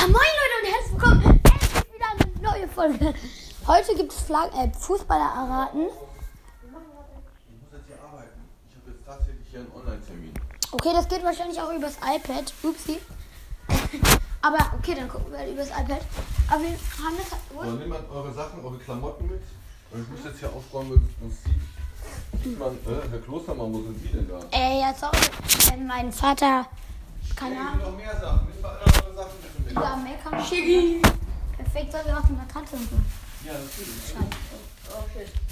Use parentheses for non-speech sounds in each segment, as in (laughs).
Ah, moin Leute und herzlich willkommen. Endlich wieder eine neue Folge. Heute gibt es Flag äh, Fußballer erraten. Ich muss jetzt hier arbeiten. Ich habe jetzt tatsächlich hier einen Online-Termin. Okay, das geht wahrscheinlich auch übers iPad. Upsi. (laughs) Aber okay, dann gucken wir halt übers iPad. Aber wir haben das. So, Wo? nehmt mal eure Sachen, eure Klamotten mit. Und ich muss jetzt hier aufräumen, weil man sieht. Sieht man, äh, Herr Klostermann, wo sind Sie denn da? Äh, ja, sorry. Äh, mein Vater. Keine Ahnung. noch mehr Sachen. Sachen bitte mit. Ja, mehr kann man. Schicki. Perfekt, soll ich auch eine Katze und so. Ja, natürlich.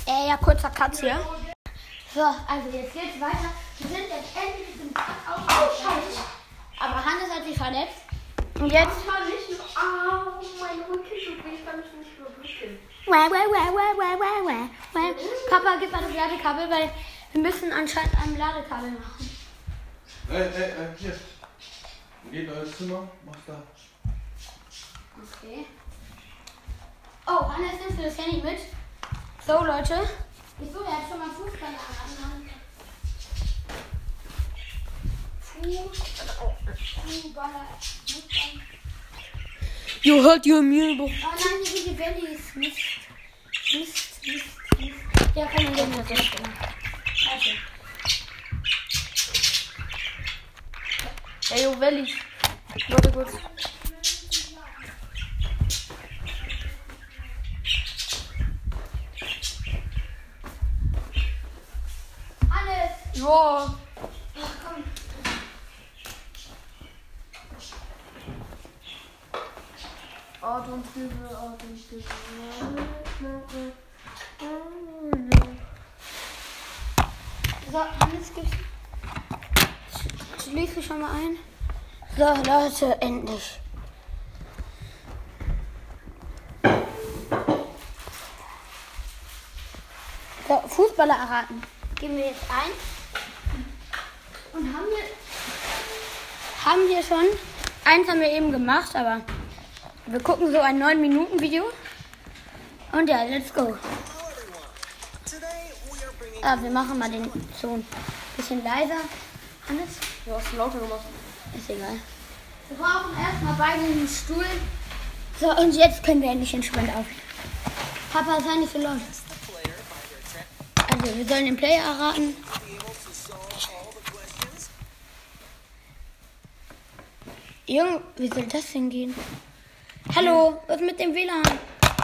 Äh, ja, kurzer Cut hier. So, also jetzt geht's weiter. Wir sind jetzt endlich im Cut ausgeschaltet. Aber Hannes hat sich verletzt. Und jetzt. Ich war nicht nur. Ah, mein Rücken tut weh, ich kann mich nicht überbrücken. Wah, wah, wah, wah, wah, wah, wah. Papa, gib mal das Ladekabel, weil wir müssen anscheinend ein Ladekabel machen. Ey, ey, ey, hier. Geht in euer Zimmer, macht da. Okay. Oh, Hannes, nimmst du das Handy mit? So, Leute. Wieso? Der hat schon mal Fußball an. Fußballer. Fußballer. You hurt your meal. Oh nein, die Bellies. Mist. Mist, Mist, Mist. Ja, komm, dann gehen wir das Ey, yo, Welli. Warte kurz. Hannes! Ja. Ach, komm. Atemzüge, Atemzüge. So, Hannes, Schließe schon mal ein. So, Leute, endlich. So, Fußballer erraten. Geben wir jetzt ein. Und haben wir, haben wir schon. Eins haben wir eben gemacht, aber wir gucken so ein 9-Minuten-Video. Und ja, let's go. Ah, wir machen mal den Ton ein bisschen leiser. Hannes? Du hast lauter gemacht. Ist egal. Wir brauchen erstmal beide einen Stuhl. So, und jetzt können wir endlich entspannt auf. Papa, sei nicht so laut. Also, wir sollen den Player erraten. Junge, wie soll das denn gehen? Hallo, was mit dem WLAN?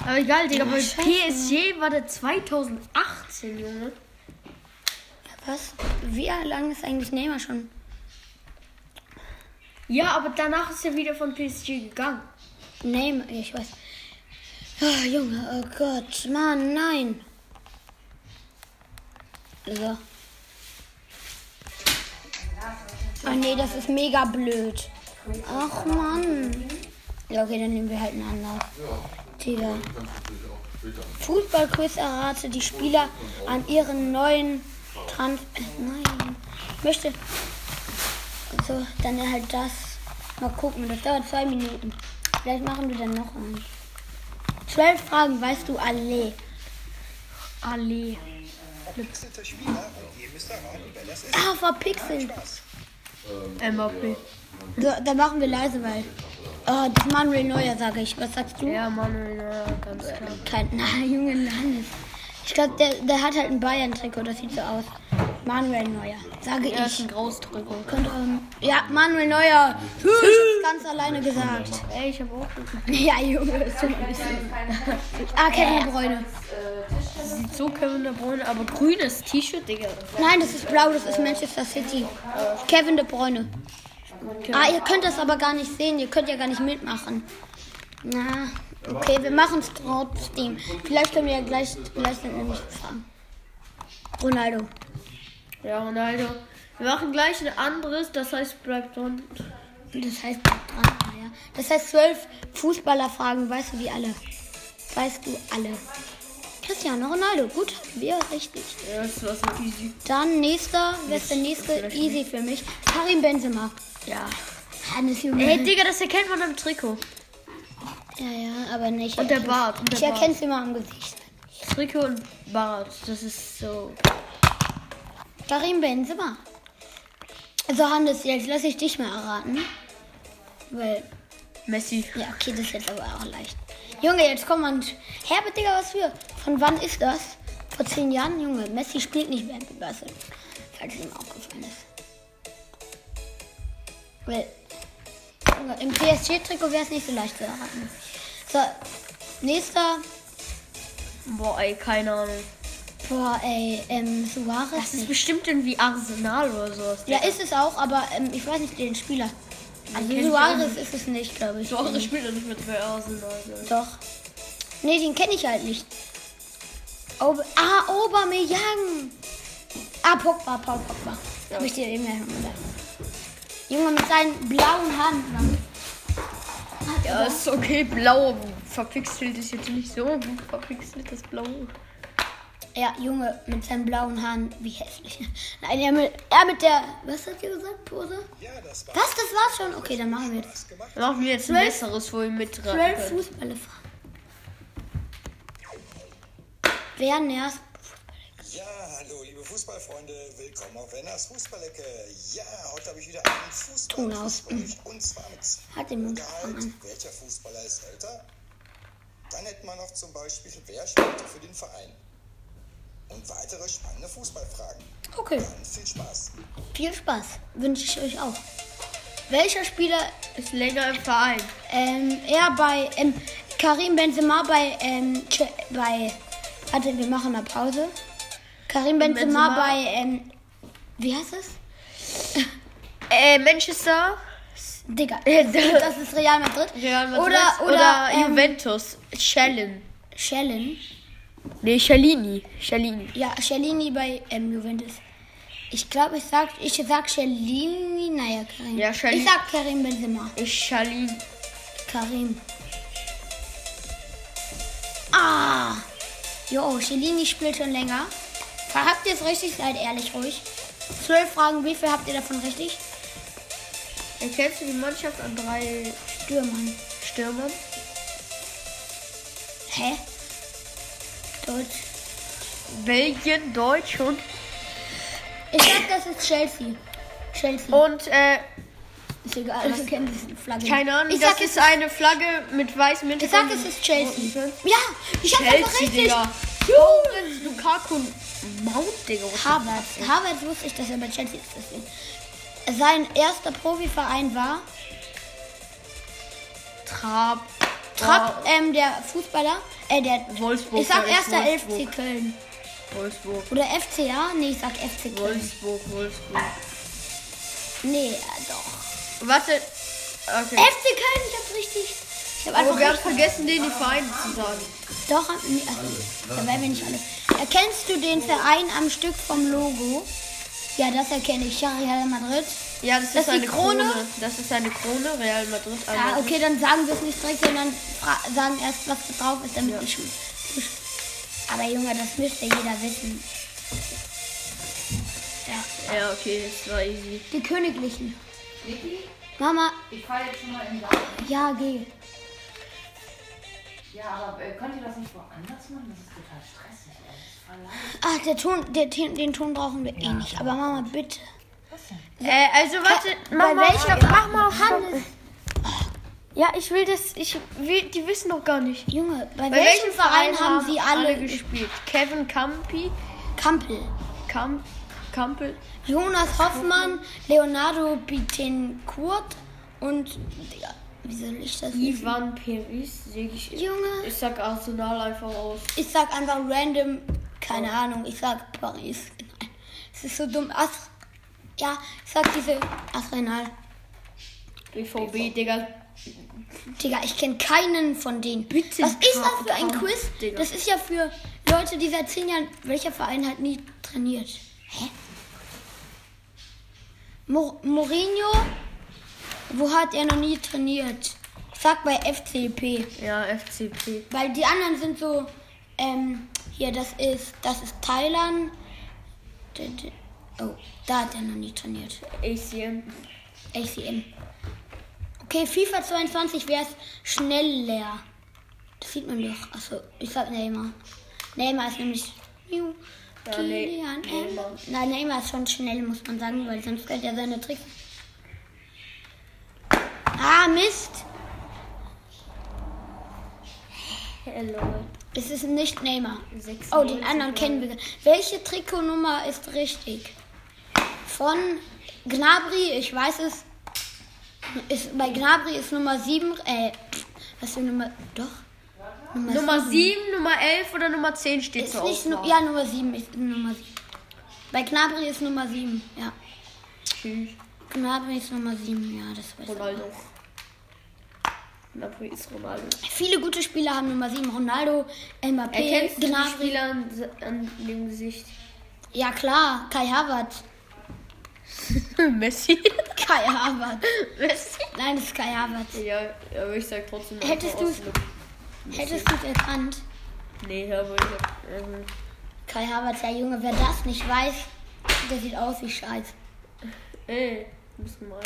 Aber egal, Digga, bei scheiße. PSG war der 2018, Junge. Was? Wie lange ist eigentlich Neymar schon? Ja, aber danach ist er wieder von PSG gegangen. Neymar, ich weiß. Oh, Junge, oh Gott, Mann, nein. So. Oh nee, das ist mega blöd. Ach Mann. Ja, okay, dann nehmen wir halt einen anderen. Digga. Fußballquiz errate die Spieler an ihren neuen Trans... Äh, nein. Möchte... So, dann halt das. Mal gucken, das dauert zwei Minuten. Vielleicht machen wir dann noch einen. Zwölf Fragen weißt du alle. Ist. Ah, verpixelt. Mbappé. So, dann machen wir leise, weil... Oh, das Manuel Neuer, sage ich. Was sagst du? Ja, Manuel, ja, ganz klar. Kein... (laughs) Na, Junge, Landes. Ich glaube, der, der hat halt ein Bayern-Trikot. Das sieht so aus. Manuel Neuer, sage ist ich. ein Großdrücker. Könnte, ähm, ja, Manuel Neuer. Hab's ganz alleine gesagt. Ey, ich hab auch (laughs) Ja, Junge, ist schon ein bisschen. Ah, Kevin De Bruyne. Sieht so Kevin De Bruyne, aber grünes T-Shirt, Digga. Nein, das ist blau, das ist Manchester City. Kevin De Bruyne. Ah, ihr könnt das aber gar nicht sehen, ihr könnt ja gar nicht mitmachen. Na, okay, wir machen es trotzdem. Vielleicht können wir ja gleich, vielleicht sind nämlich Fragen. Ronaldo. Ja, Ronaldo. Wir machen gleich ein anderes, das heißt bleibt dran. Das heißt, bleib dran, ja. Das heißt, zwölf Fußballerfragen, weißt du wie alle? Weißt du alle? Cristiano Ronaldo, gut, wir richtig. Ja, das war so easy. Dann nächster, wer ist der nächste? Easy für mich. Karim Benzema. Ja. Hannes Junge. Ey, Digga, das erkennt man am Trikot. Ja, ja, aber nicht. Und der Bart. Und der Ich erkenne es immer am Gesicht. Trikot und Bart. Das ist so. Karim Benzema. Also Hannes, jetzt lasse ich dich mal erraten. Weil Messi. Ja, okay, das ist jetzt aber auch leicht. Junge, jetzt kommt man. Herbert, Digga, was für? Von wann ist das? Vor zehn Jahren? Junge, Messi spielt nicht mehr bei Barcelona. Falls ihm aufgefallen ist. Weil, Junge, im PSG-Trikot wäre es nicht so leicht zu erraten. So, nächster. Boah, ey, keine Ahnung. Boah, ey, ähm, Suarez. Das ist nicht. bestimmt irgendwie Arsenal oder sowas. Ja, ist es auch, aber ähm, ich weiß nicht den Spieler. Also ich Suarez ist es nicht, glaube ich. So andere Spieler nicht mit bei Arsenal. ne? Doch. Nee, den kenne ich halt nicht. Ober ah, Aubameyang. Ah, Pogba, Paul Pogba. Ja. Hab ich dir eben ja schon gesagt. Junge mit seinen blauen Haaren. Ja, er- ist okay. Blau verpixelt ist jetzt nicht so gut verpixelt, das Blau. Ja, Junge mit seinen blauen Haaren. Wie hässlich. (laughs) Nein, er mit, er mit der. Was hat ihr gesagt? Pose? Ja, das war Was? Das war's schon? Okay, dann machen wir jetzt. Dann machen wir jetzt ein besseres, wo ihr mitraten Zwölf könnt. Fußballe fahren. Wer nervt? Ja, hallo liebe Fußballfreunde, willkommen auf Wenners Fußballecke. Ja, heute habe ich wieder einen Ton aus. Fußball und zwar mit Hat den Mund. Welcher Fußballer ist älter? Dann hätten wir noch zum Beispiel, wer spielte für den Verein? Und weitere spannende Fußballfragen. Okay. Dann viel Spaß. Viel Spaß. Wünsche ich euch auch. Welcher Spieler Ist länger im Verein. Ähm, er bei ähm, Karim Benzema bei ähm, bei warte, wir machen eine Pause. Karim Benzema, Benzema. bei ähm, wie heißt es? (laughs) Äh, Manchester, Digga, (laughs) das ist Real Madrid. Real Madrid Oder oder, oder, ähm, Juventus. Schellen. Schellen. Nee, Cellini. Cellini. Ja, Cellini bei ähm, Juventus. Ich glaube, ich sag ich sag Cellini, naja, Karim. Ja, Cellini. Ich sag Karim Benzema. Ich Cellini. Karim. Ah! Jo, Cellini spielt schon länger. Habt ihr es richtig? Seid ehrlich ruhig. Zwölf Fragen, wie viel habt ihr davon richtig? Erkennst du die Mannschaft an drei Stürmern. Stürmern? Hä? Deutsch. Belgien, Deutsch und, Ich sag, das ist Chelsea. Chelsea. und äh, ist egal, was kennt diese Flagge. keine Ahnung, Ich das sag, es ist eine Flagge mit weißem Ich Hintergrund. sag, es ist Chelsea. Ja, ich hab einfach Chelsea, richtig. Digga. Juhu. Lukaku Mount, Digga. Harvard. Harvard wusste ich, dass er bei Chelsea ist. Deswegen. Sein erster Profiverein war Trab. Trapp, ähm, der Fußballer, äh, der Wolfsburg. Ich sag erster. FC Köln. Wolfsburg. Oder FCA? Nee, ich sag FC Köln. Wolfsburg, Wolfsburg. Nee, äh, doch. Warte. Okay. FC Köln, ich hab's richtig. Ich hab einfach wir haben vergessen, denen die Vereine zu sagen. Doch, nee, also, da werden wir nicht alle. Erkennst du den Verein am Stück vom Logo? Ja, das erkenne ich. Ja, Real Madrid. Ja, das, Das ist eine Krone. Krone? Das ist eine Krone, Real Madrid. Ja, okay, dann sagen wir es nicht direkt, sondern sagen erst, was da drauf ist, damit Ja. ich. Aber Junge, das müsste jeder wissen. Ja. Ja, okay, das war easy. Die Königlichen. Mama, Ich fahre jetzt schon mal in den Laden. ja, geh. Ja, aber äh, könnt ihr das nicht woanders machen? Das ist total stressig. Ach, der Ton, der, Ton- den Ton brauchen wir eh nicht. Aber Mama, bitte. Äh, also warte, mach mal, welcher mach mal auf Hannes? Ja, ich will das, ich will, die wissen noch gar nicht. Junge, bei, Bei welchem Verein haben sie alle, gespielt? Kevin Campi, Kampel? Camp, Campbell, Jonas Hoffmann, Leonardo Bittencourt und. Digga, wie soll ich das? Ivan Peris, sehe ich. Junge. Ich sag Arsenal einfach aus. Ich sag einfach random, keine Ahnung, ich sag Paris. Nein, (laughs) es ist so dumm. As ja, ich sag diese Arsenal. BVB, Digga. Digga, ich kenne keinen von denen. Bitte, Was ist das für ein Quiz? Digga. Das ist ja für Leute, die seit zehn Jahren, welcher Verein halt nie trainiert. Hä? Mo Mourinho? Wo hat er noch nie trainiert? Ich sag bei FCP. Ja, FCP. Weil die anderen sind so, ähm, hier, das ist, das ist Thailand. Oh, da hat er noch nie trainiert. ACM. ACM. Okay, FIFA 22 wäre es schneller. Das sieht man doch. Achso, ich sag Neymar. Neymar ist nämlich. Ju, Ja, nee, Neymar. Nein, Neymar ist schon schnell, muss man sagen, weil sonst könnte er seine Tricks. Ah, Mist. Hello. Es ist nicht Neymar. 96 Oh, den anderen kennen wir. Welche Trikotnummer ist richtig? Von Gnabry, ich weiß es. Ist, bei Gnabry ist Nummer 7. Äh, was für Nummer. Doch. Nummer, Nummer 7, Nummer 11 oder Nummer 10 steht ist zur nicht. Nu ja, Nummer 7 ist Nummer 7. Bei Gnabry ist Nummer 7. Ja. Tschüss. Gnabry ist Nummer 7. Ja, das weiß ich. Ronaldo. Ist Ronaldo. Viele gute Spieler haben Nummer 7. Ronaldo, Mbappé, Erkennst du die Gnabry. Spieler an, an dem Gesicht? Ja, klar. Kai Havertz. (laughs) Messi. Kai Havertz. Messi. Nein, das ist Kai Havertz. Ja, aber ich sag trotzdem. Hättest aus- Hättest du es erkannt? Nee, aber ich hab. Ähm, Kai Havertz, ja Junge, wer das nicht weiß, der sieht aus wie Scheiß. ey, du bist gemein.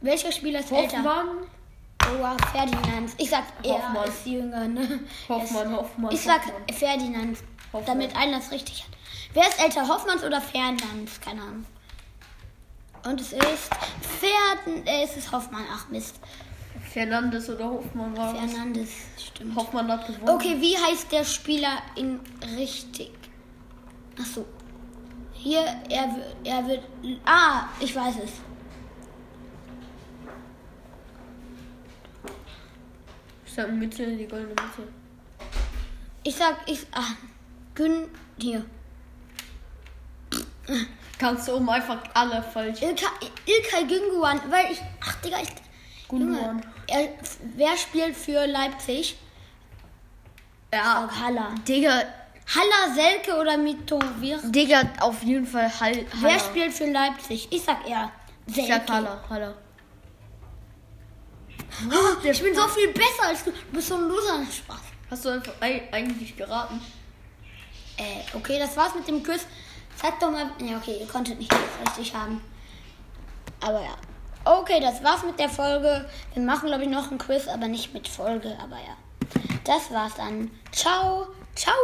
Welcher Spieler ist älter? Hoffmann. Oh, wow, Ferdinand. Ich sag, er Hoffmann. ist jünger, ne? Hoffmann, Hoffmann. Ich sag Hoffmann. Ferdinand, Hoffmann. damit einer es richtig hat. Wer ist älter, Hoffmanns oder Ferdinand? Keine Ahnung. Und es ist Ferden, äh, es ist Hoffmann. Ach Mist, Fernandes oder Hoffmann war es. Fernandes, stimmt. Hoffmann hat gewonnen. Okay, wie heißt der Spieler in richtig? Ach so. Hier, er, er wird. Ah, ich weiß es. Ich sag Mitte, die goldene Mitte. Ich sag, ich. Ah, Gün. Hier. Kannst du oben einfach alle falsch. Ilka, Ilkay Gündogan, weil ich. Ach, Digga, ich. Junge, er, wer spielt für Leipzig? Ja, Haller. Digga, Haller, Selke oder Mitovir? Digga, auf jeden Fall Hall. Wer Haller. spielt für Leipzig? Ich sag er. Ich Selke. sag Haller, Haller. Oh, ich bin so viel besser als du. Du bist so ein Loser. Spaß. Hast du einfach ei- eigentlich geraten? Äh, okay, das war's mit dem Quiz. Zeig doch mal. Ja, okay, ihr konntet nicht richtig haben. Aber ja. Okay, das war's mit der Folge. Wir machen, glaube ich, noch ein Quiz, aber nicht mit Folge. Aber ja. Das war's dann. Ciao. Ciao.